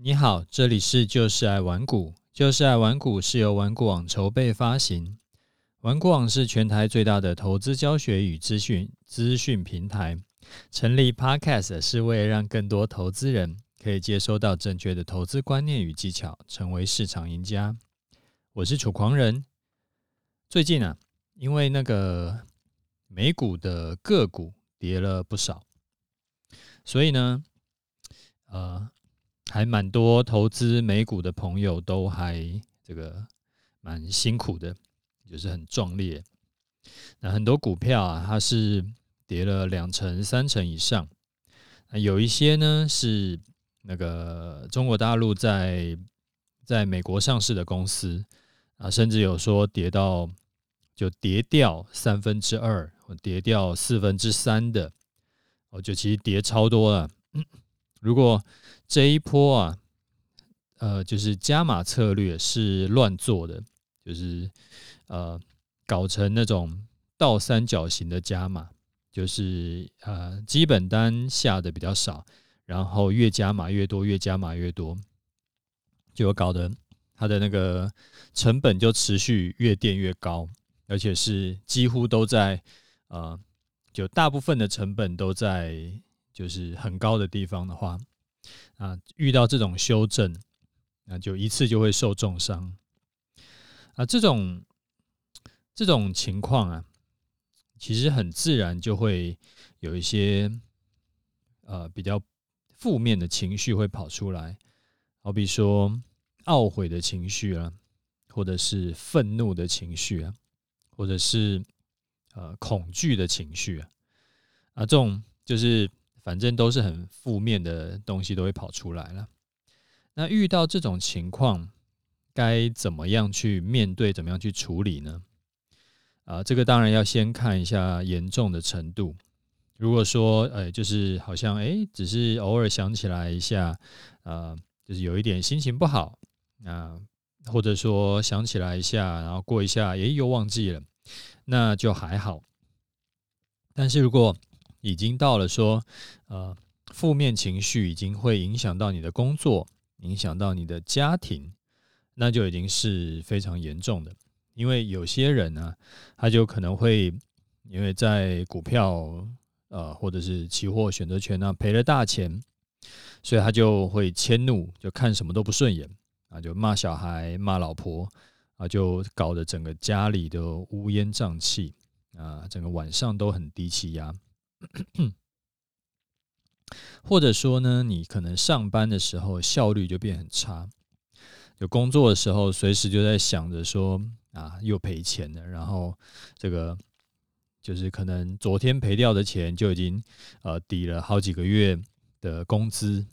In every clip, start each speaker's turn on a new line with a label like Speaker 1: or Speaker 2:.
Speaker 1: 你好，这里是就是爱玩股。就是爱玩股是由玩股网筹备发行。玩股网是全台最大的投资教学与资讯资讯平台。成立 Podcast 是为了让更多投资人可以接收到正确的投资观念与技巧，成为市场赢家。我是楚狂人。最近啊，因为那个美股的个股跌了不少，所以呢，呃。还蛮多投资美股的朋友都还这个蛮辛苦的，就是很壮烈。那很多股票啊，它是跌了两成、三成以上。那有一些呢是那个中国大陆在在美国上市的公司啊，甚至有说跌到就跌掉三分之二或跌掉四分之三的，哦，就其实跌超多了。如果这一波啊，呃，就是加码策略是乱做的，就是呃，搞成那种倒三角形的加码，就是呃，基本单下的比较少，然后越加码越多，越加码越多，就搞得它的那个成本就持续越垫越高，而且是几乎都在呃，就大部分的成本都在就是很高的地方的话。啊，遇到这种修正，那就一次就会受重伤。啊，这种这种情况啊，其实很自然就会有一些呃比较负面的情绪会跑出来，好比说懊悔的情绪啊，或者是愤怒的情绪啊，或者是呃恐惧的情绪啊，啊，这种就是。反正都是很负面的东西都会跑出来了。那遇到这种情况，该怎么样去面对？怎么样去处理呢？啊，这个当然要先看一下严重的程度。如果说，呃，就是好像，哎，只是偶尔想起来一下，啊，就是有一点心情不好，啊，或者说想起来一下，然后过一下，哎，又忘记了，那就还好。但是如果已经到了说，呃，负面情绪已经会影响到你的工作，影响到你的家庭，那就已经是非常严重的。因为有些人呢，他就可能会因为在股票，呃，或者是期货选择权呢赔了大钱，所以他就会迁怒，就看什么都不顺眼啊，就骂小孩、骂老婆啊，就搞得整个家里都乌烟瘴气啊，整个晚上都很低气压。或者说呢，你可能上班的时候效率就变很差，就工作的时候随时就在想着说啊，又赔钱了，然后这个就是可能昨天赔掉的钱就已经呃抵了好几个月的工资，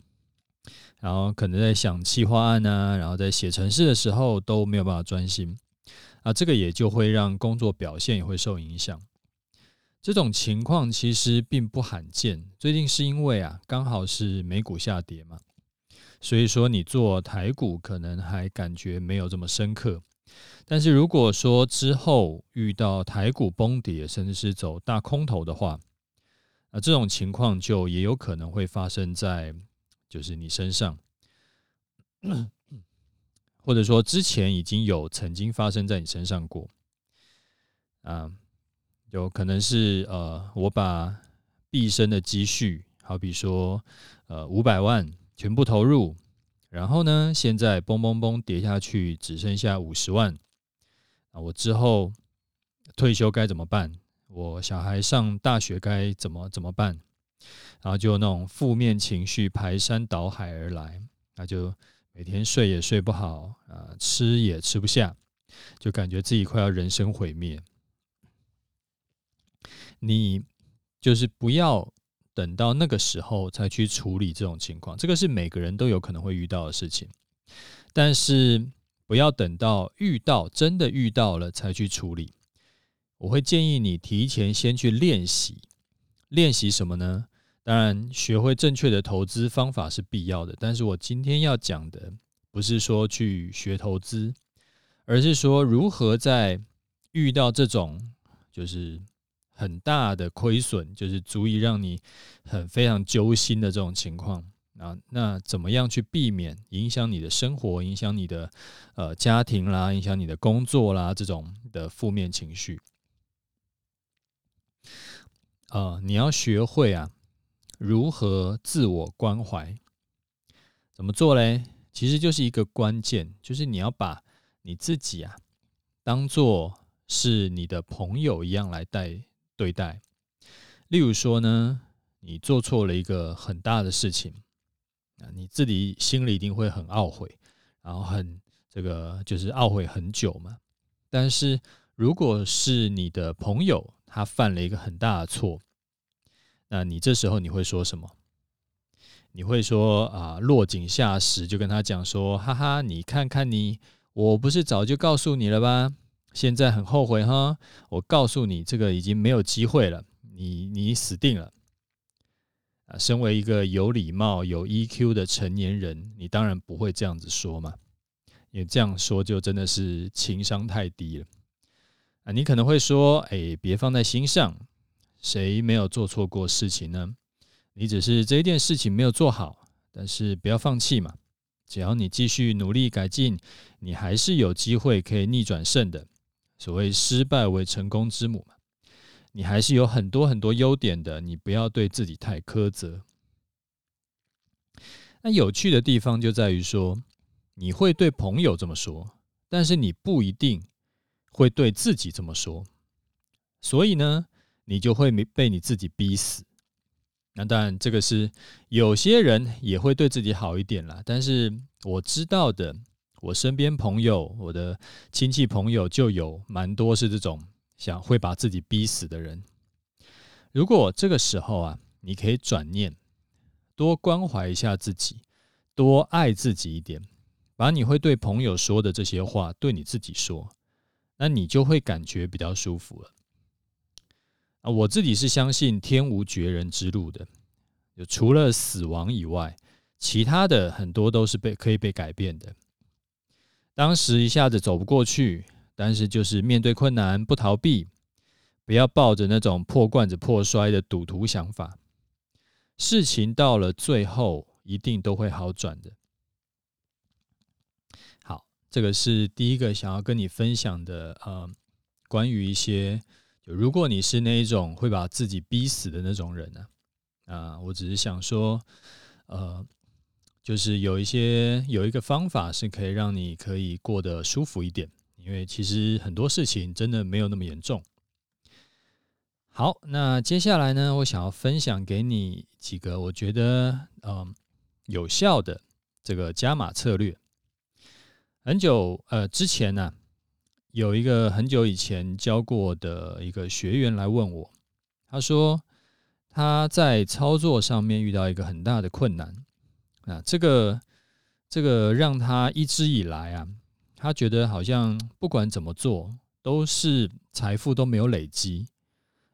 Speaker 1: 然后可能在想企划案啊，然后在写程式的时候都没有办法专心。啊，这个也就会让工作表现也会受影响。这种情况其实并不罕见。最近是因为啊，刚好是美股下跌嘛，所以说你做台股可能还感觉没有这么深刻。但是如果说之后遇到台股崩跌，甚至是走大空头的话，啊，这种情况就也有可能会发生在就是你身上，或者说之前已经有曾经发生在你身上过，啊。有可能是呃，我把毕生的积蓄，好比说呃五百万全部投入，然后呢，现在嘣嘣嘣跌下去，只剩下五十万啊！我之后退休该怎么办？我小孩上大学该怎么怎么办？然后就那种负面情绪排山倒海而来，那就每天睡也睡不好啊，吃也吃不下，就感觉自己快要人生毁灭。你就是不要等到那个时候才去处理这种情况，这个是每个人都有可能会遇到的事情。但是不要等到遇到真的遇到了才去处理。我会建议你提前先去练习，练习什么呢？当然，学会正确的投资方法是必要的。但是我今天要讲的不是说去学投资，而是说如何在遇到这种就是。很大的亏损，就是足以让你很非常揪心的这种情况，啊，那怎么样去避免影响你的生活、影响你的呃家庭啦、影响你的工作啦这种的负面情绪？呃，你要学会啊，如何自我关怀？怎么做嘞？其实就是一个关键，就是你要把你自己啊，当做是你的朋友一样来待对待。例如说呢，你做错了一个很大的事情。啊，你自己心里一定会很懊悔，然后很这个就是懊悔很久嘛。但是如果是你的朋友，他犯了一个很大的错，那你这时候你会说什么？你会说啊，落井下石，就跟他讲说，哈哈，你看看你，我不是早就告诉你了吧？现在很后悔哈，我告诉你，这个已经没有机会了，你你死定了。啊，身为一个有礼貌、有 EQ 的成年人，你当然不会这样子说嘛，因为这样说就真的是情商太低了。啊，你可能会说，哎，别放在心上，谁没有做错过事情呢？你只是这一件事情没有做好，但是不要放弃嘛，只要你继续努力改进，你还是有机会可以逆转胜的。所谓失败为成功之母嘛。你还是有很多很多优点的，你不要对自己太苛责。那有趣的地方就在于说，你会对朋友这么说，但是你不一定会对自己这么说。所以呢，你就会没被你自己逼死。那当然，这个是有些人也会对自己好一点啦。但是我知道的，我身边朋友、我的亲戚朋友就有蛮多是这种。想会把自己逼死的人，如果这个时候啊，你可以转念，多关怀一下自己，多爱自己一点，把你会对朋友说的这些话对你自己说，那你就会感觉比较舒服了。啊，我自己是相信天无绝人之路的，就除了死亡以外，其他的很多都是被可以被改变的。当时一下子走不过去。但是，就是面对困难不逃避，不要抱着那种破罐子破摔的赌徒想法。事情到了最后，一定都会好转的。好，这个是第一个想要跟你分享的，呃，关于一些，如果你是那一种会把自己逼死的那种人呢，啊，啊，我只是想说，呃，就是有一些有一个方法是可以让你可以过得舒服一点。因为其实很多事情真的没有那么严重。好，那接下来呢，我想要分享给你几个我觉得嗯有效的这个加码策略。很久呃之前呢，有一个很久以前教过的一个学员来问我，他说他在操作上面遇到一个很大的困难啊，这个这个让他一直以来啊。他觉得好像不管怎么做，都是财富都没有累积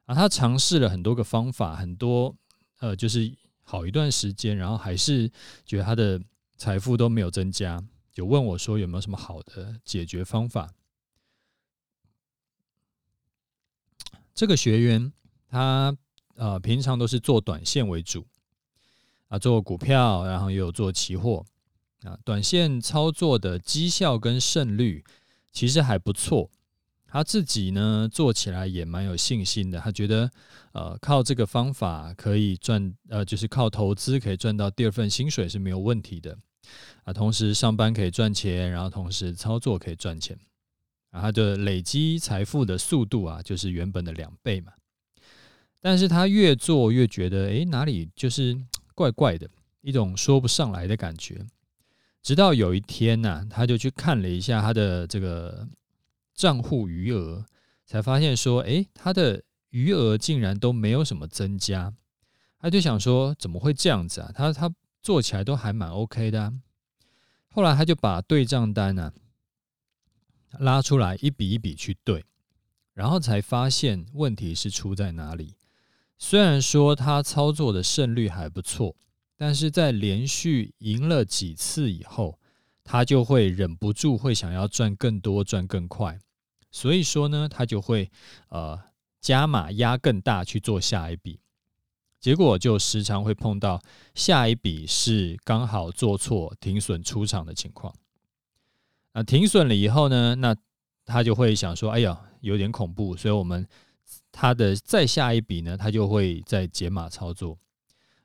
Speaker 1: 啊。他尝试了很多个方法，很多呃，就是好一段时间，然后还是觉得他的财富都没有增加，就问我说有没有什么好的解决方法。这个学员他呃平常都是做短线为主啊，做股票，然后也有做期货。啊，短线操作的绩效跟胜率其实还不错，他自己呢做起来也蛮有信心的。他觉得，呃，靠这个方法可以赚，呃，就是靠投资可以赚到第二份薪水是没有问题的。啊，同时上班可以赚钱，然后同时操作可以赚钱，啊，他的累积财富的速度啊，就是原本的两倍嘛。但是他越做越觉得，诶，哪里就是怪怪的，一种说不上来的感觉。直到有一天呐、啊，他就去看了一下他的这个账户余额，才发现说，诶，他的余额竟然都没有什么增加。他就想说，怎么会这样子啊？他他做起来都还蛮 OK 的啊。后来他就把对账单呢、拉出来一笔一笔去对，然后才发现问题是出在哪里。虽然说他操作的胜率还不错。但是在连续赢了几次以后，他就会忍不住会想要赚更多、赚更快，所以说呢，他就会呃加码压更大去做下一笔。结果就时常会碰到下一笔是刚好做错停损出场的情况。那停损了以后呢，那他就会想说：“哎呀，有点恐怖。”所以，我们他的再下一笔呢，他就会再减码操作。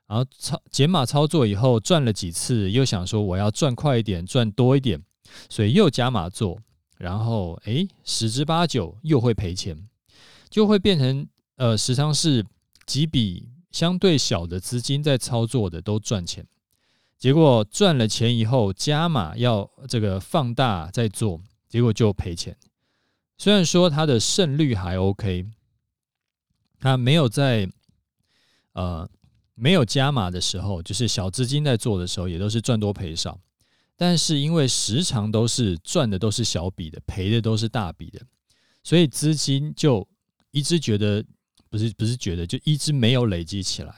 Speaker 1: 然后操减码操作以后赚了几次，又想说我要赚快一点，赚多一点，所以又加码做。然后诶，十之八九又会赔钱，就会变成呃，时常是几笔。相对小的资金在操作的都赚钱，结果赚了钱以后加码要这个放大再做，结果就赔钱。虽然说它的胜率还 OK，他没有在呃没有加码的时候，就是小资金在做的时候，也都是赚多赔少。但是因为时常都是赚的都是小笔的，赔的都是大笔的，所以资金就一直觉得。不是不是觉得就一直没有累积起来，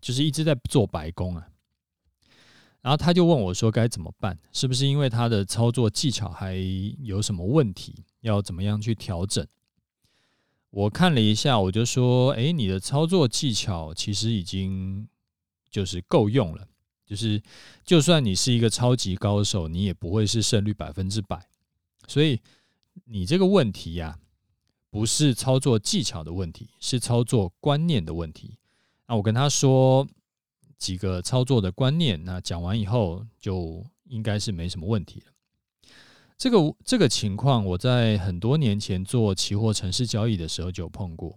Speaker 1: 就是一直在做白工啊。然后他就问我说该怎么办？是不是因为他的操作技巧还有什么问题？要怎么样去调整？我看了一下，我就说：哎，你的操作技巧其实已经就是够用了。就是就算你是一个超级高手，你也不会是胜率百分之百。所以你这个问题呀。不是操作技巧的问题，是操作观念的问题。那我跟他说几个操作的观念，那讲完以后就应该是没什么问题了。这个这个情况，我在很多年前做期货城市交易的时候就碰过。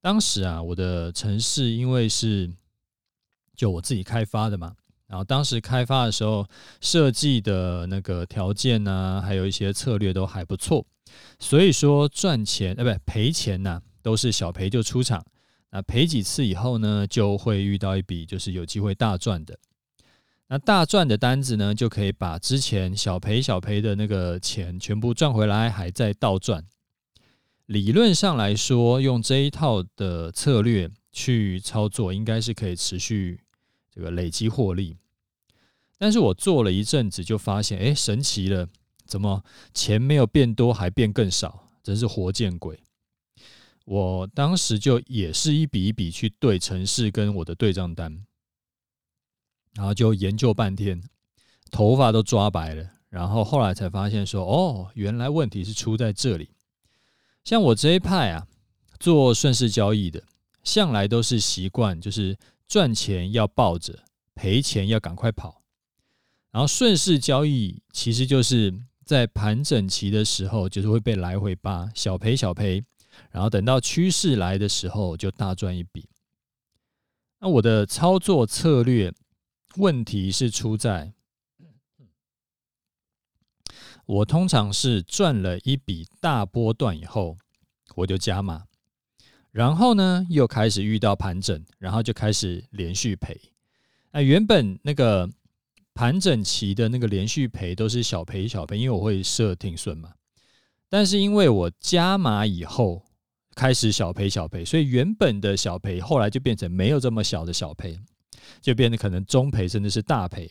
Speaker 1: 当时啊，我的城市因为是就我自己开发的嘛，然后当时开发的时候设计的那个条件呢，还有一些策略都还不错。所以说赚钱，呃，不赔钱呐，都是小赔就出场。那赔几次以后呢，就会遇到一笔就是有机会大赚的。那大赚的单子呢，就可以把之前小赔小赔的那个钱全部赚回来，还在倒赚。理论上来说，用这一套的策略去操作，应该是可以持续这个累积获利。但是我做了一阵子，就发现，哎，神奇了。怎么钱没有变多，还变更少？真是活见鬼！我当时就也是一笔一笔去对城市跟我的对账单，然后就研究半天，头发都抓白了。然后后来才发现说，哦，原来问题是出在这里。像我这一派啊，做顺势交易的，向来都是习惯，就是赚钱要抱着，赔钱要赶快跑。然后顺势交易其实就是。在盘整期的时候，就是会被来回扒，小赔小赔，然后等到趋势来的时候，就大赚一笔。那我的操作策略问题是出在，我通常是赚了一笔大波段以后，我就加码，然后呢，又开始遇到盘整，然后就开始连续赔。那原本那个。盘整期的那个连续赔都是小赔小赔，因为我会设停损嘛。但是因为我加码以后开始小赔小赔，所以原本的小赔后来就变成没有这么小的小赔，就变得可能中赔甚至是大赔。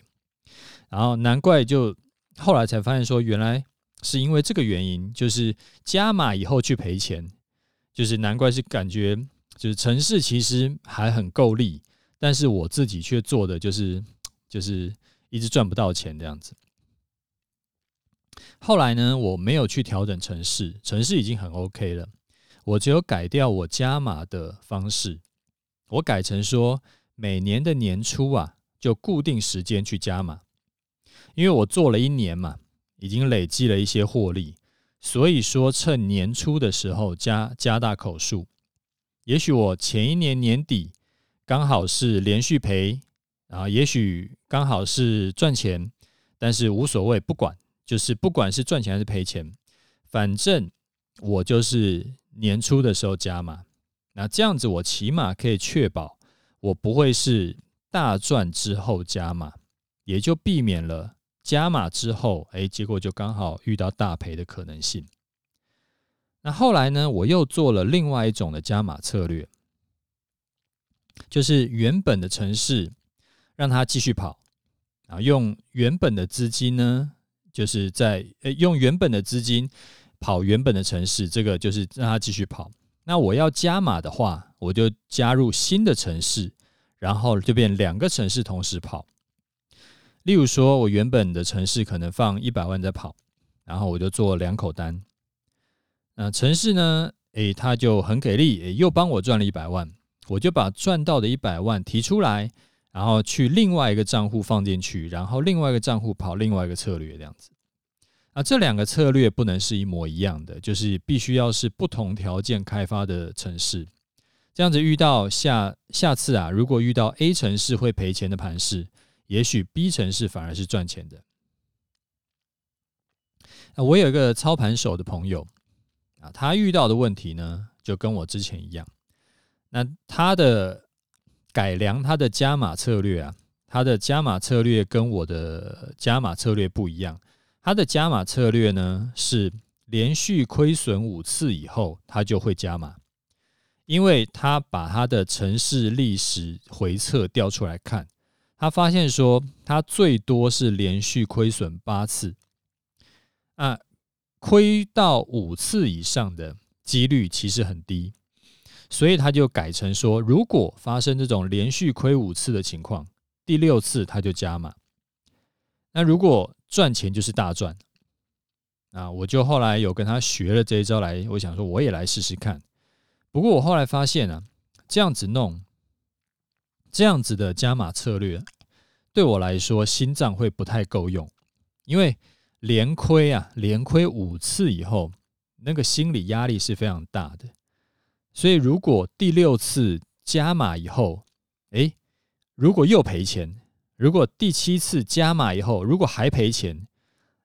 Speaker 1: 然后难怪就后来才发现说，原来是因为这个原因，就是加码以后去赔钱，就是难怪是感觉就是城市其实还很够力，但是我自己却做的就是就是。一直赚不到钱这样子。后来呢，我没有去调整城市，城市已经很 OK 了。我只有改掉我加码的方式，我改成说每年的年初啊，就固定时间去加码。因为我做了一年嘛，已经累积了一些获利，所以说趁年初的时候加加大口数。也许我前一年年底刚好是连续赔。啊，也许刚好是赚钱，但是无所谓，不管，就是不管是赚钱还是赔钱，反正我就是年初的时候加码，那这样子我起码可以确保我不会是大赚之后加码，也就避免了加码之后，哎，结果就刚好遇到大赔的可能性。那后来呢，我又做了另外一种的加码策略，就是原本的城市。让它继续跑，啊，用原本的资金呢，就是在诶用原本的资金跑原本的城市，这个就是让它继续跑。那我要加码的话，我就加入新的城市，然后就变两个城市同时跑。例如说，我原本的城市可能放一百万在跑，然后我就做两口单。那城市呢？诶，他就很给力，又帮我赚了一百万。我就把赚到的一百万提出来，然后去另外一个账户放进去，然后另外一个账户跑另外一个策略，这样子。啊，这两个策略不能是一模一样的，就是必须要是不同条件开发的城市。这样子遇到下下次啊，如果遇到 A 城市会赔钱的盘势，也许 B 城市反而是赚钱的。我有一个操盘手的朋友啊，他遇到的问题呢，就跟我之前一样。那他的改良，他的加码策略啊，他的加码策略跟我的加码策略不一样。他的加码策略呢，是连续亏损五次以后，他就会加码，因为他把他的城市历史回测调出来看，他发现说他最多是连续亏损八次，啊，亏到五次以上的几率其实很低。所以他就改成说，如果发生这种连续亏五次的情况，第六次他就加码。那如果赚钱就是大赚，啊，我就后来有跟他学了这一招来，我想说我也来试试看。不过我后来发现啊，这样子弄，这样子的加码策略，对我来说心脏会不太够用，因为连亏啊，连亏五次以后，那个心理压力是非常大的。所以，如果第六次加码以后，诶，如果又赔钱；如果第七次加码以后，如果还赔钱，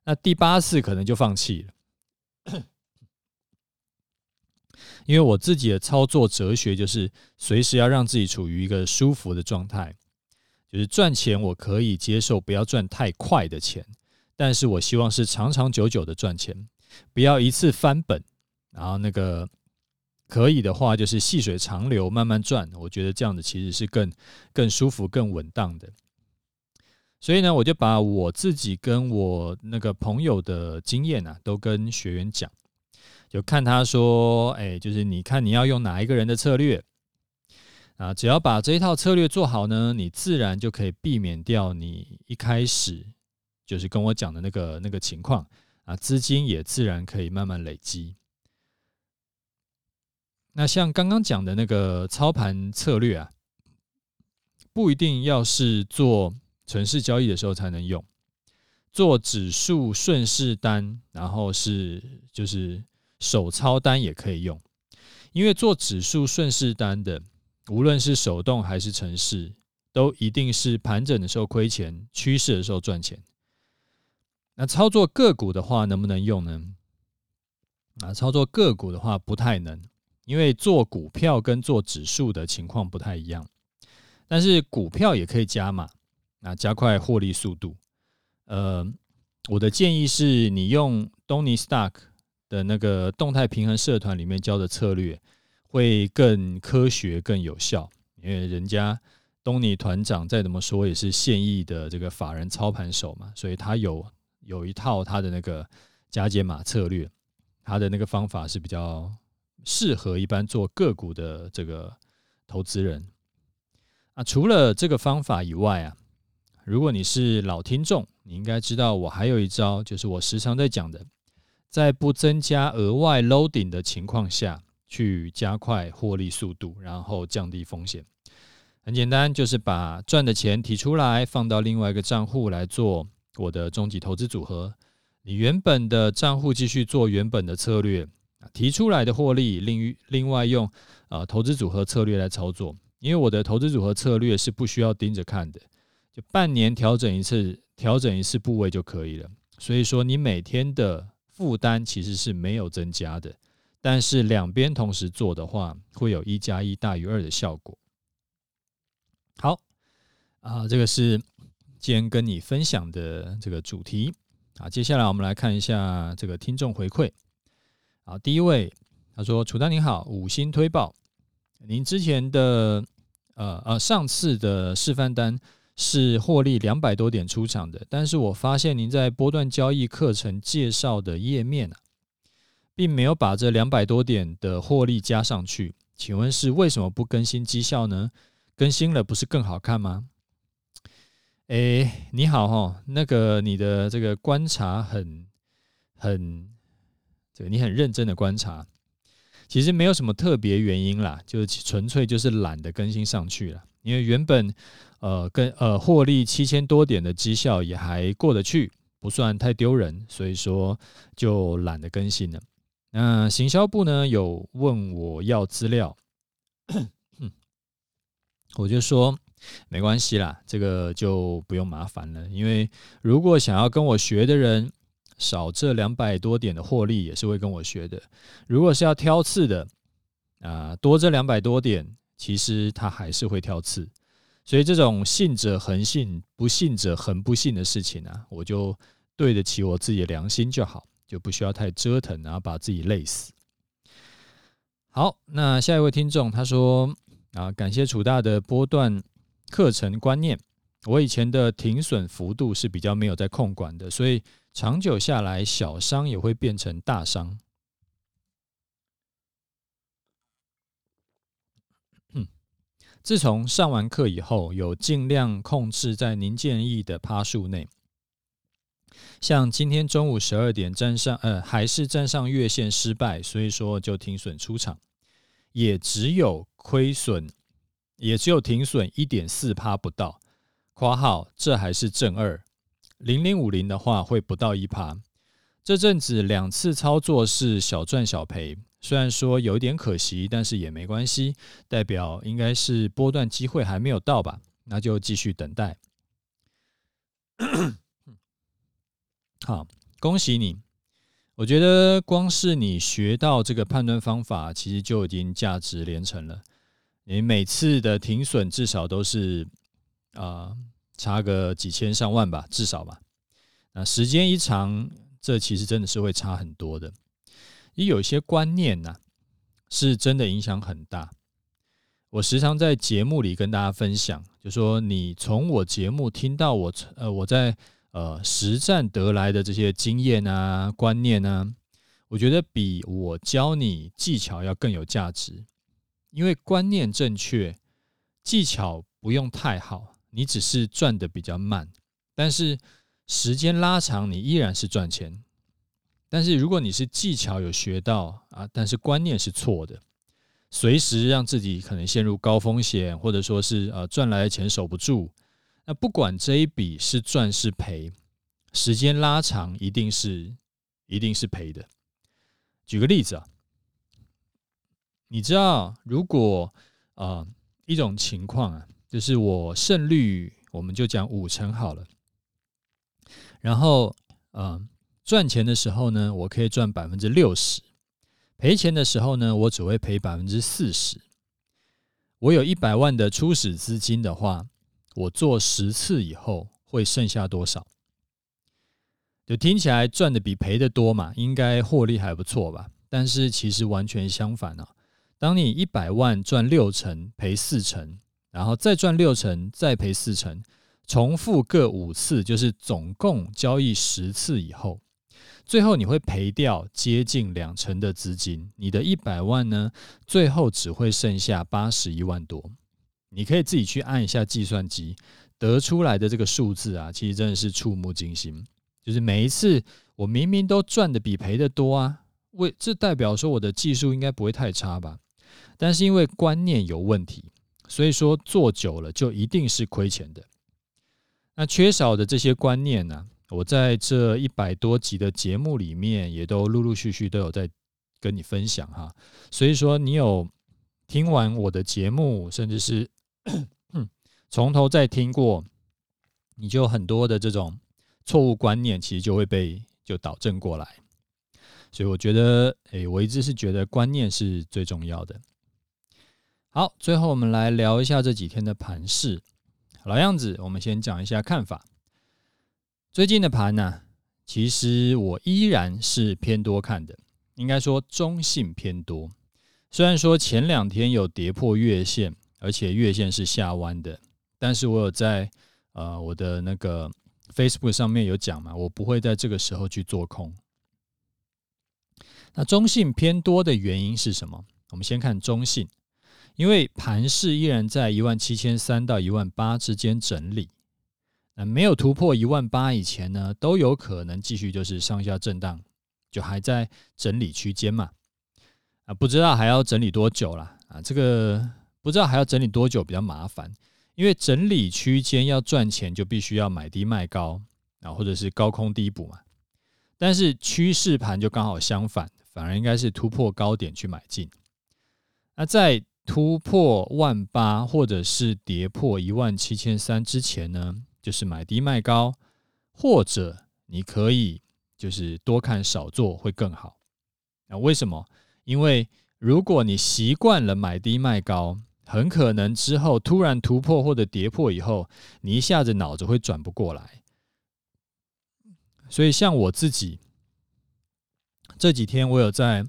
Speaker 1: 那第八次可能就放弃了。因为我自己的操作哲学就是，随时要让自己处于一个舒服的状态，就是赚钱我可以接受，不要赚太快的钱，但是我希望是长长久久的赚钱，不要一次翻本，然后那个。可以的话，就是细水长流，慢慢赚。我觉得这样子其实是更更舒服、更稳当的。所以呢，我就把我自己跟我那个朋友的经验啊，都跟学员讲，就看他说，哎，就是你看你要用哪一个人的策略啊？只要把这一套策略做好呢，你自然就可以避免掉你一开始就是跟我讲的那个那个情况啊，资金也自然可以慢慢累积。那像刚刚讲的那个操盘策略啊，不一定要是做程式交易的时候才能用，做指数顺势单，然后是就是手操单也可以用，因为做指数顺势单的，无论是手动还是程式，都一定是盘整的时候亏钱，趋势的时候赚钱。那操作个股的话，能不能用呢？啊，操作个股的话不太能。因为做股票跟做指数的情况不太一样，但是股票也可以加码，啊，加快获利速度。呃，我的建议是你用 Tony Stark 的那个动态平衡社团里面教的策略，会更科学、更有效。因为人家东尼团长再怎么说也是现役的这个法人操盘手嘛，所以他有有一套他的那个加减码策略，他的那个方法是比较。适合一般做个股的这个投资人啊，除了这个方法以外啊，如果你是老听众，你应该知道我还有一招，就是我时常在讲的，在不增加额外 loading 的情况下去加快获利速度，然后降低风险。很简单，就是把赚的钱提出来，放到另外一个账户来做我的终极投资组合。你原本的账户继续做原本的策略。提出来的获利，另另外用啊投资组合策略来操作，因为我的投资组合策略是不需要盯着看的，就半年调整一次，调整一次部位就可以了。所以说，你每天的负担其实是没有增加的，但是两边同时做的话，会有一加一大于二的效果。好啊，这个是今天跟你分享的这个主题啊。接下来我们来看一下这个听众回馈。好，第一位他说：“楚丹您好，五星推报，您之前的呃呃上次的示范单是获利两百多点出场的，但是我发现您在波段交易课程介绍的页面啊，并没有把这两百多点的获利加上去，请问是为什么不更新绩效呢？更新了不是更好看吗？哎，你好哈，那个你的这个观察很很，这个你很认真的观察，其实没有什么特别原因啦，就是纯粹就是懒得更新上去了。因为原本呃跟呃获利七千多点的绩效也还过得去，不算太丢人，所以说就懒得更新了。那行销部呢有问我要资料，我就说没关系啦，这个就不用麻烦了。因为如果想要跟我学的人，少这两百多点的获利也是会跟我学的。如果是要挑刺的啊，多这两百多点，其实他还是会挑刺。所以这种信者恒信，不信者恒不信的事情啊，我就对得起我自己的良心就好。就不需要太折腾，然后把自己累死。好，那下一位听众他说啊，感谢楚大的波段课程观念。我以前的停损幅度是比较没有在控管的，所以长久下来，小伤也会变成大伤。自从上完课以后，有尽量控制在您建议的趴数内。像今天中午十二点站上，呃，还是站上月线失败，所以说就停损出场，也只有亏损，也只有停损一点四趴不到。括号这还是正二，零零五零的话会不到一趴。这阵子两次操作是小赚小赔，虽然说有点可惜，但是也没关系，代表应该是波段机会还没有到吧？那就继续等待。好，恭喜你！我觉得光是你学到这个判断方法，其实就已经价值连城了。你每次的停损至少都是啊、差个几千上万吧，至少吧。那时间一长，这其实真的是会差很多的。也有一些观念呐、啊，是真的影响很大。我时常在节目里跟大家分享，就说你从我节目听到我，呃，我在。呃，实战得来的这些经验啊、观念啊，我觉得比我教你技巧要更有价值。因为观念正确，技巧不用太好，你只是赚的比较慢，但是时间拉长，你依然是赚钱。但是如果你是技巧有学到啊，但是观念是错的，随时让自己可能陷入高风险，或者说是呃赚来的钱守不住。那不管这一笔是赚是赔，时间拉长一定是一定是赔的。举个例子啊，你知道，如果啊、呃、一种情况啊，就是我胜率我们就讲五成好了，然后啊、呃、赚钱的时候呢，我可以赚百分之六十，赔钱的时候呢，我只会赔百分之四十。我有一百万的初始资金的话。我做十次以后会剩下多少？就听起来赚的比赔的多嘛，应该获利还不错吧？但是其实完全相反啊！当你一百万赚六成赔四成，然后再赚六成再赔四成，重复各五次，就是总共交易十次以后，最后你会赔掉接近两成的资金。你的一百万呢，最后只会剩下八十一万多。你可以自己去按一下计算机，得出来的这个数字啊，其实真的是触目惊心。就是每一次我明明都赚的比赔的多啊，为这代表说我的技术应该不会太差吧？但是因为观念有问题，所以说做久了就一定是亏钱的。那缺少的这些观念呢，我在这一百多集的节目里面也都陆陆续续都有在跟你分享哈。所以说你有听完我的节目，甚至是 从头再听过，你就很多的这种错误观念，其实就会被就导正过来。所以我觉得，诶，我一直是觉得观念是最重要的。好，最后我们来聊一下这几天的盘势。老样子，我们先讲一下看法。最近的盘呢，其实我依然是偏多看的，应该说中性偏多。虽然说前两天有跌破月线。而且月线是下弯的，但是我有在呃我的那个 Facebook 上面有讲嘛，我不会在这个时候去做空。那中性偏多的原因是什么？我们先看中性，因为盘势依然在一万七千三到一万八之间整理，那没有突破一万八以前呢，都有可能继续就是上下震荡，就还在整理区间嘛。啊，不知道还要整理多久了啊？这个不知道还要整理多久比较麻烦，因为整理区间要赚钱，就必须要买低卖高啊，或者是高空低补嘛。但是趋势盘就刚好相反，反而应该是突破高点去买进。那在突破万八或者是跌破一万七千三之前呢，就是买低卖高，或者你可以就是多看少做会更好。那为什么？因为如果你习惯了买低卖高，很可能之后突然突破或者跌破以后，你一下子脑子会转不过来。所以像我自己这几天，我有在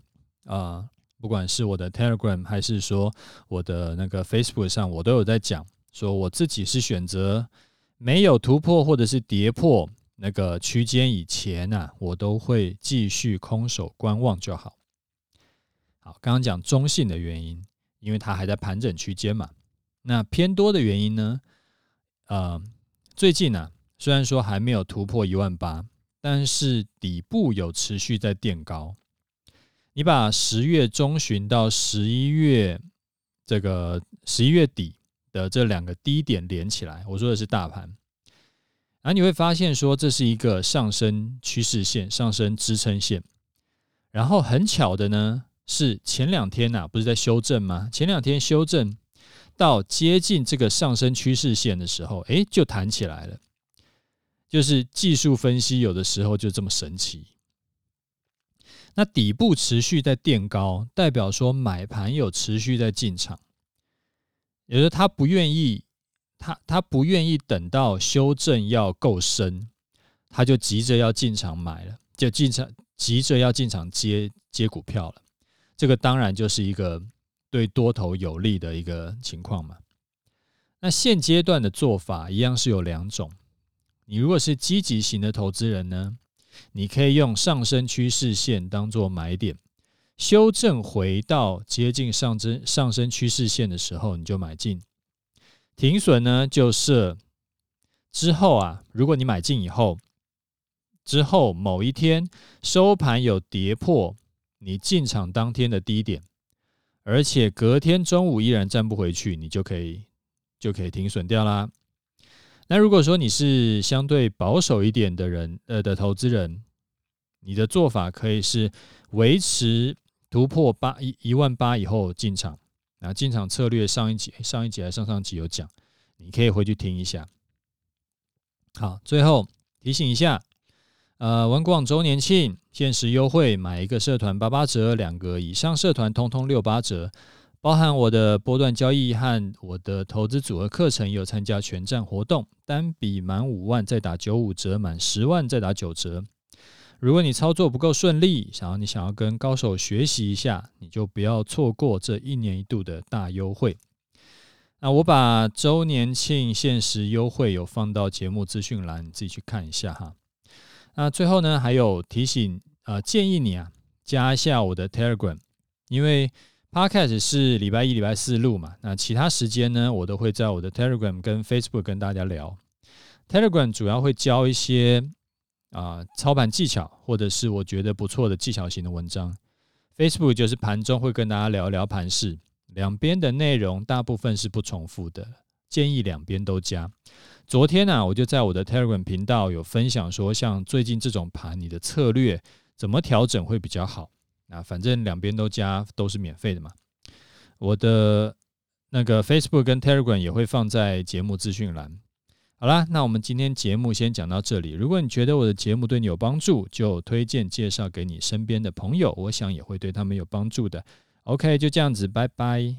Speaker 1: 啊。不管是我的 Telegram 还是说我的那个 Facebook 上，我都有在讲，说我自己是选择没有突破或者是跌破那个区间以前呢、我都会继续空手观望就好。好，刚刚讲中性的原因，因为它还在盘整区间嘛。那偏多的原因呢？呃，最近呢、虽然说还没有突破一万八，但是底部有持续在垫高。你把十月中旬到十一月这个十一月底的这两个低点连起来，我说的是大盘，然后你会发现说这是一个上升趋势线、上升支撑线。然后很巧的呢，是前两天呐，不是在修正吗？前两天修正到接近这个上升趋势线的时候，诶，就弹起来了。就是技术分析有的时候就这么神奇。那底部持续在垫高，代表说买盘有持续在进场，也就是他不愿意，他他不愿意等到修正要够深，他就急着要进场买了，就进场急着要进场接接股票了。这个当然就是一个对多头有利的一个情况嘛。那现阶段的做法一样是有两种，你如果是积极型的投资人呢，你可以用上升趋势线当做买点，修正回到接近上升上升趋势线的时候，你就买进。停损呢就是之后啊，如果你买进以后，之后某一天收盘有跌破你进场当天的低点，而且隔天中午依然站不回去，你就可以就可以停损掉啦。那如果说你是相对保守一点的人，呃的投资人，你的做法可以是维持突破八一一万八以后进场。那进场策略上一集上一集还上上集有讲，你可以回去听一下。好，最后提醒一下，呃，文广周年庆限时优惠，买一个社团八八折，两个以上社团通通六八折。包含我的波段交易和我的投资组合课程，有参加全站活动，单笔满五万再打九五折，满十万再打九折。如果你操作不够顺利，想要你想要跟高手学习一下，你就不要错过这一年一度的大优惠。那我把周年庆限时优惠有放到节目资讯栏，你自己去看一下哈。那最后呢，还有提醒，呃，建议你啊，加一下我的 Telegram，因为。Podcast 是礼拜一、礼拜四录嘛，那其他时间呢，我都会在我的 Telegram 跟 Facebook 跟大家聊。Telegram 主要会教一些啊、操盘技巧，或者是我觉得不错的技巧型的文章。Facebook 就是盘中会跟大家聊聊盘势，两边的内容大部分是不重复的，建议两边都加。昨天呢、我就在我的 Telegram 频道有分享说，像最近这种盘，你的策略怎么调整会比较好。啊，反正两边都加都是免费的嘛。我的那个 Facebook 跟 Telegram 也会放在节目资讯栏。好啦，那我们今天节目先讲到这里。如果你觉得我的节目对你有帮助，就推荐介绍给你身边的朋友，我想也会对他们有帮助的。OK，就这样子，拜拜。